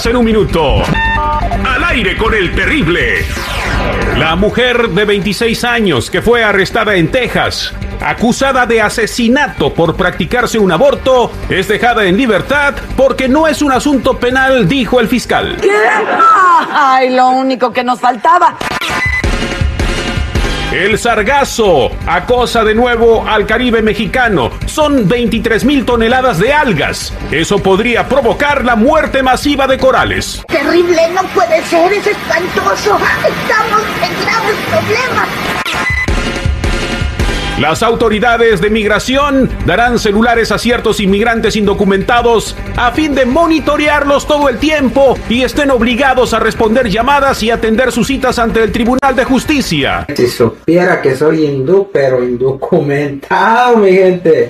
24 horas en un minuto. Al aire con el terrible. La mujer de 26 años que fue arrestada en Texas, acusada de asesinato por practicarse un aborto, es dejada en libertad porque no es un asunto penal, dijo el fiscal. ¿Qué? Ay, lo único que nos faltaba. El sargazo acosa de nuevo al Caribe mexicano. Son 23 mil toneladas de algas. Eso podría provocar la muerte masiva de corales. Terrible, no puede ser, es espantoso. Estamos en graves problemas. Las autoridades de migración darán celulares a ciertos inmigrantes indocumentados a fin de monitorearlos todo el tiempo y estén obligados a responder llamadas y atender sus citas ante el Tribunal de Justicia. Si supiera que soy hindú, pero indocumentado, mi gente.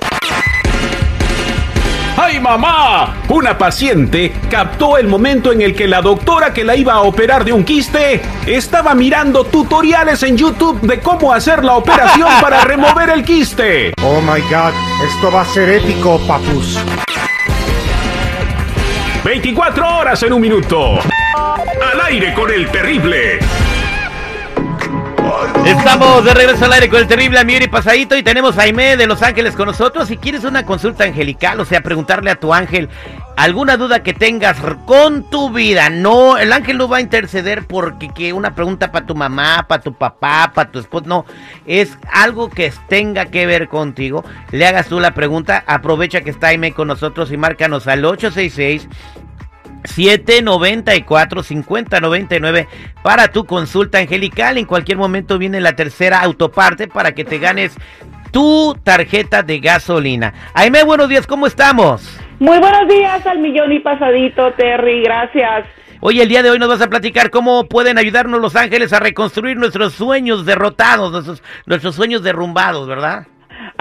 ¡Ay, mamá! Una paciente captó el momento en el que la doctora que la iba a operar de un quiste estaba mirando tutoriales en YouTube de cómo hacer la operación para remover el quiste. Oh my god, esto va a ser épico, papus. 24 horas en un minuto. Al aire con el terrible. Estamos de regreso al aire con el terrible Amigo y Pasadito y tenemos a Aime de Los Ángeles con nosotros. Si quieres una consulta angelical, o sea, preguntarle a tu ángel alguna duda que tengas con tu vida, no, el ángel no va a interceder porque que una pregunta para tu mamá, para tu papá, para tu esposo, no, es algo que tenga que ver contigo. Le hagas tú la pregunta, aprovecha que está Aime con nosotros y márcanos al 866 794 5099 para tu consulta angelical. En cualquier momento viene la tercera autoparte para que te ganes tu tarjeta de gasolina. Aime, buenos días, ¿cómo estamos? Muy buenos días al millón y pasadito, Terry, gracias. Hoy, el día de hoy, nos vas a platicar cómo pueden ayudarnos los ángeles a reconstruir nuestros sueños derrotados, nuestros, nuestros sueños derrumbados, ¿verdad?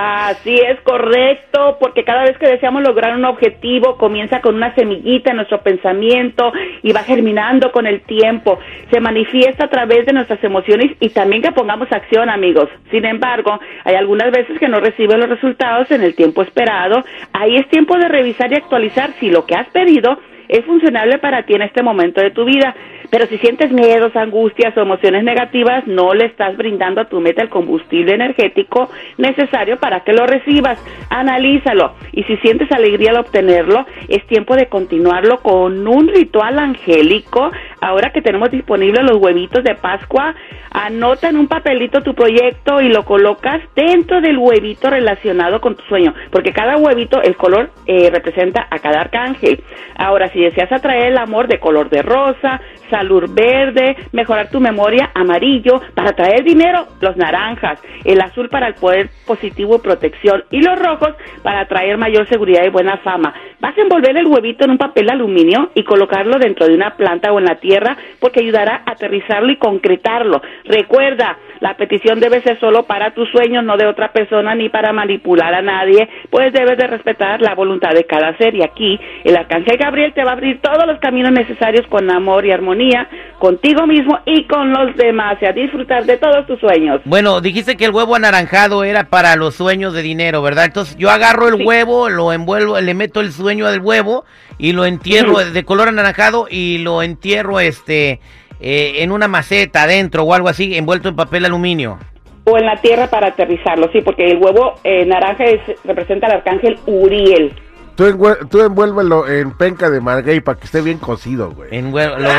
Así es correcto, porque cada vez que deseamos lograr un objetivo comienza con una semillita en nuestro pensamiento y va germinando con el tiempo. Se manifiesta a través de nuestras emociones y también que pongamos acción, amigos. Sin embargo, hay algunas veces que no reciben los resultados en el tiempo esperado. Ahí es tiempo de revisar y actualizar si lo que has pedido es funcionable para ti en este momento de tu vida. Pero si sientes miedos, angustias o emociones negativas, no le estás brindando a tu meta el combustible energético necesario para que lo recibas. Analízalo. Y si sientes alegría al obtenerlo, es tiempo de continuarlo con un ritual angélico. Ahora que tenemos disponibles los huevitos de Pascua, anota en un papelito tu proyecto y lo colocas dentro del huevito relacionado con tu sueño. Porque cada huevito, el color eh, representa a cada arcángel. Ahora, si deseas atraer el amor de color de rosa, salud verde, mejorar tu memoria amarillo, para traer dinero los naranjas, el azul para el poder positivo y protección y los rojos para traer mayor seguridad y buena fama. Vas a envolver el huevito en un papel aluminio y colocarlo dentro de una planta o en la tierra porque ayudará a aterrizarlo y concretarlo. Recuerda, la petición debe ser solo para tus sueños, no de otra persona ni para manipular a nadie, pues debes de respetar la voluntad de cada ser y aquí el arcángel Gabriel te va a abrir todos los caminos necesarios con amor y armonía contigo mismo y con los demás y a disfrutar de todos tus sueños. Bueno, dijiste que el huevo anaranjado era para los sueños de dinero, ¿verdad? Entonces yo agarro el huevo, lo envuelvo, le meto el sueño del huevo y lo entierro de color anaranjado y lo entierro este eh, en una maceta adentro o algo así, envuelto en papel aluminio. O en la tierra para aterrizarlo, sí, porque el huevo eh, naranja representa al arcángel Uriel. Tú, tú, envuélvelo en penca de margay para que esté bien cocido, güey. Envuélvelo.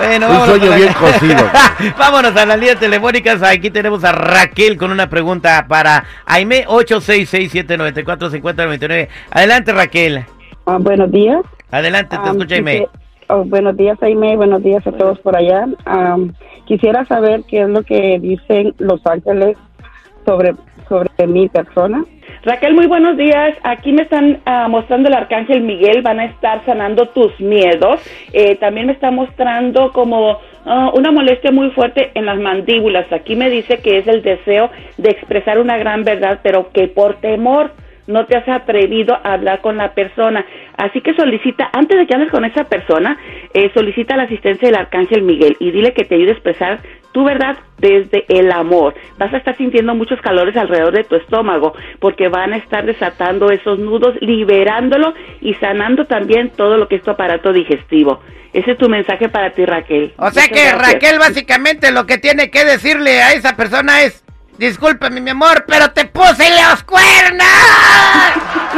Bueno, un sueño bien cocido. vámonos a las líneas telefónicas. Aquí tenemos a Raquel con una pregunta para Aime 866-794-5099. Adelante, Raquel. Ah, buenos días. Adelante, te escucha Aime. Oh, buenos días, Aime. Buenos días a todos por allá. quisiera saber qué es lo que dicen los ángeles sobre, sobre mi persona. Raquel, muy buenos días. Aquí me están ah, mostrando el arcángel Miguel, van a estar sanando tus miedos. Eh, también me está mostrando como ah, una molestia muy fuerte en las mandíbulas. Aquí me dice que es el deseo de expresar una gran verdad, pero que por temor no te has atrevido a hablar con la persona. Así que solicita, antes de que hables con esa persona, eh, solicita la asistencia del Arcángel Miguel y dile que te ayude a expresar tú, ¿verdad? Desde el amor. Vas a estar sintiendo muchos calores alrededor de tu estómago porque van a estar desatando esos nudos, liberándolo y sanando también todo lo que es tu aparato digestivo. Ese es tu mensaje para ti, Raquel. O sea Muchas que gracias. Raquel básicamente lo que tiene que decirle a esa persona es, discúlpame mi amor, pero te puse los cuernos.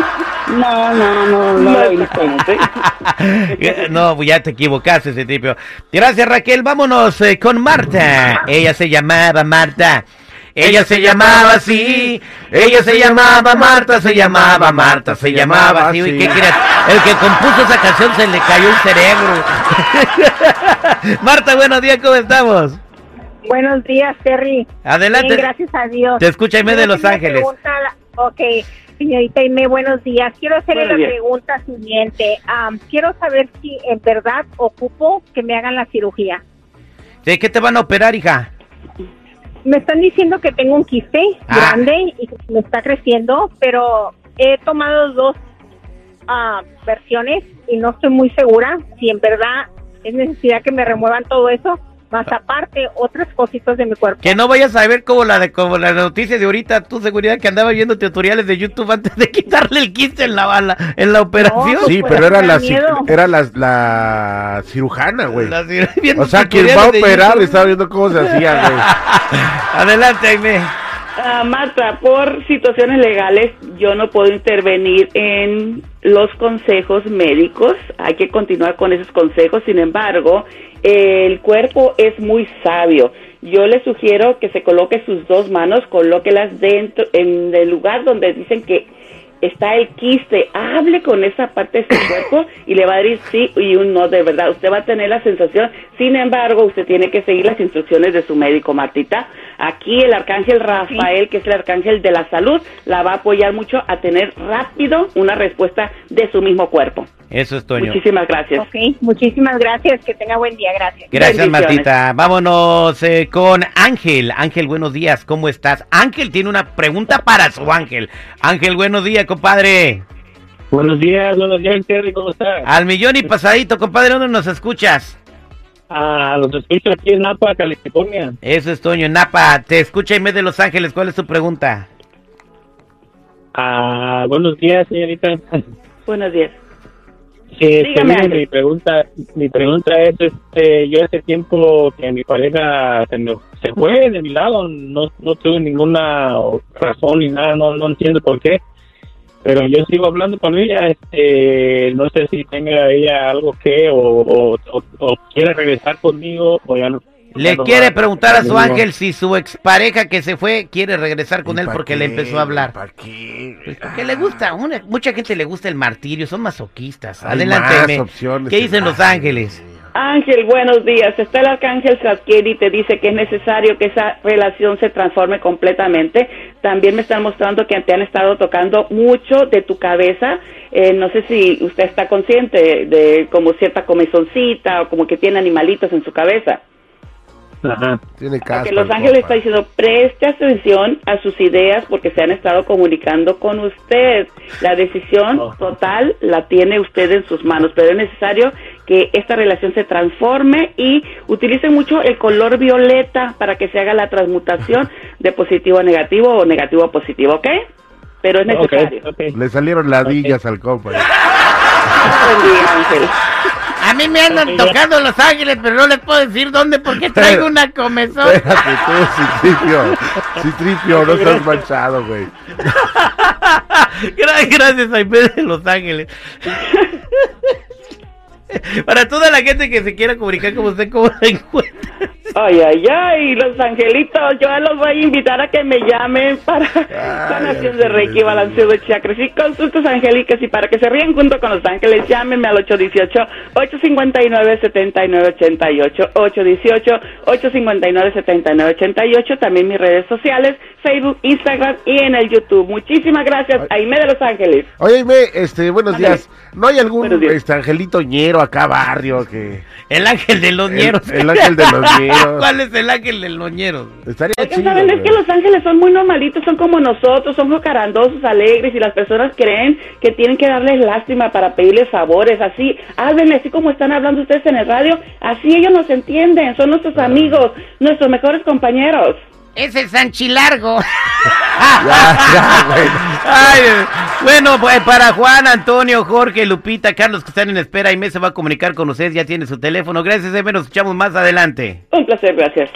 No, no, no, no, No, lo no, pues ya te equivocaste, ese tipo. Gracias Raquel, vámonos eh, con Marta. Ella se llamaba Marta. Ella se llamaba así, ella se llamaba Marta, se llamaba Marta, se llamaba así. Uy, ¿Qué crees? El que compuso esa canción se le cayó el cerebro. Marta, buenos días, ¿cómo estamos? Buenos días, Terry. Adelante. Bien, gracias a Dios. Te escucha Aimee de Quiero Los Ángeles. Ok, señorita Aimee, buenos días. Quiero hacerle Buenos la días. pregunta siguiente. Quiero saber si en verdad ocupo que me hagan la cirugía. ¿De qué te van a operar, hija? Me están diciendo que tengo un quiste Ah. grande y que me está creciendo, pero he tomado dos ah, versiones y no estoy muy segura si en verdad es necesidad que me remuevan todo eso, más aparte otras cositas de mi cuerpo. Que no vayas a ver como la de como la noticia de ahorita, tu seguridad que andaba viendo tutoriales de YouTube antes de quitarle el quiste en la bala, en la operación. pues, Sí, pues, pero era la, era la, la cirujana, güey. O sea, quien va a operar estaba viendo cómo se hacía, güey. Adelante, Aime. Ah, Marta, por situaciones legales yo no puedo intervenir en los consejos médicos, hay que continuar con esos consejos, sin embargo, el cuerpo es muy sabio. Yo le sugiero que se coloque sus dos manos, colóquelas dentro, en el lugar donde dicen que está el quiste, hable con esa parte de su cuerpo y le va a decir sí y un no de verdad. Usted va a tener la sensación, sin embargo, usted tiene que seguir las instrucciones de su médico, Martita. Aquí el arcángel Rafael, que es el arcángel de la salud, la va a apoyar mucho a tener rápido una respuesta de su mismo cuerpo. Eso es Toño. Muchísimas gracias. Ok, muchísimas gracias. Que tenga buen día. Gracias. Gracias. Martita. Vámonos eh, con Ángel. Ángel, buenos días. ¿Cómo estás? Ángel tiene una pregunta para su Ángel. Ángel, buenos días, compadre. Buenos días, buenos días, Terry, ¿cómo estás? Al millón y pasadito, compadre, ¿dónde nos escuchas? Ah, los escucho aquí en Napa, California. Eso es Toño Napa. Te escucha Aime de Los Ángeles. ¿Cuál es tu pregunta? Ah, buenos días, señorita. Buenos días. Eh, Dígame, mire, mi pregunta, mi pregunta es, este, yo hace tiempo que mi pareja se, me- se fue de mi lado, no, no tuve ninguna razón ni nada, no, no entiendo por qué, pero yo sigo hablando con ella, este, no sé si tenga ella algo que o, o, o- o quiere regresar conmigo o ya no. Le quiere preguntar a su ángel si su expareja que se fue quiere regresar con ¿Y él porque le empezó a hablar. ¿Para qué? Pues porque le gusta, una- mucha gente le gusta el martirio, son masoquistas. Hay Adelante, ¿Qué en dicen Los Ángel. Ángeles? Ángel, buenos días. Está el arcángel Zadkiel y te dice que es necesario que esa relación se transforme completamente. También me están mostrando que te han estado tocando mucho de tu cabeza. Eh, no sé si usted está consciente de como cierta comezoncita o como que tiene animalitos en su cabeza. Ajá. Tiene caspa. Que Los el Ángeles está diciendo, preste atención a sus ideas porque se han estado comunicando con usted. La decisión Oh. total la tiene usted en sus manos, pero es necesario que esta relación se transforme y utilice mucho el color violeta para que se haga la transmutación de positivo a negativo o negativo a positivo, ¿ok? Pero es necesario. ok. Le salieron ladillas al compa. Dios bendiga, Ángel. A mí me andan tocando Los Ángeles, pero no les puedo decir dónde porque traigo una comezón. Espérate tú, Citripio. Citripio, no estás manchado, güey. Gra- Gracias, Aime de Los Ángeles. Para toda la gente que se quiera comunicar con usted, ¿cómo la encuentra? Ay, ay, ay, los angelitos, yo los voy a invitar a que me llamen para sanación de Reiki, balanceo de chakras y consultas angélicas y para que se ríen junto con los ángeles, llámenme al 818-859-7988, 818-859-7988, también mis redes sociales, Facebook, Instagram y en el YouTube. Muchísimas gracias, Aime de Los Ángeles. Oye, me, este, buenos días. ¿No hay algún este, angelito ñero acá, barrio, que... El ángel de los El, ñeros. el ángel de los ñeros, ¿Cuál es el ángel del loñero? Estaría chido. ¿saben? Es que los ángeles son muy normalitos, son como nosotros, son jocarandosos, alegres y las personas creen que tienen que darles lástima para pedirles favores, así, háblenle así como están hablando ustedes en el radio, así ellos nos entienden, son nuestros amigos, nuestros mejores compañeros. Es el Sanchilargo. Ya, ya, güey. Ay, bueno, pues para Juan, Antonio, Jorge, Lupita, Carlos que están en espera, Aime se va a comunicar con ustedes, ya tiene su teléfono. Gracias, Aime, nos escuchamos más adelante. Un placer, gracias.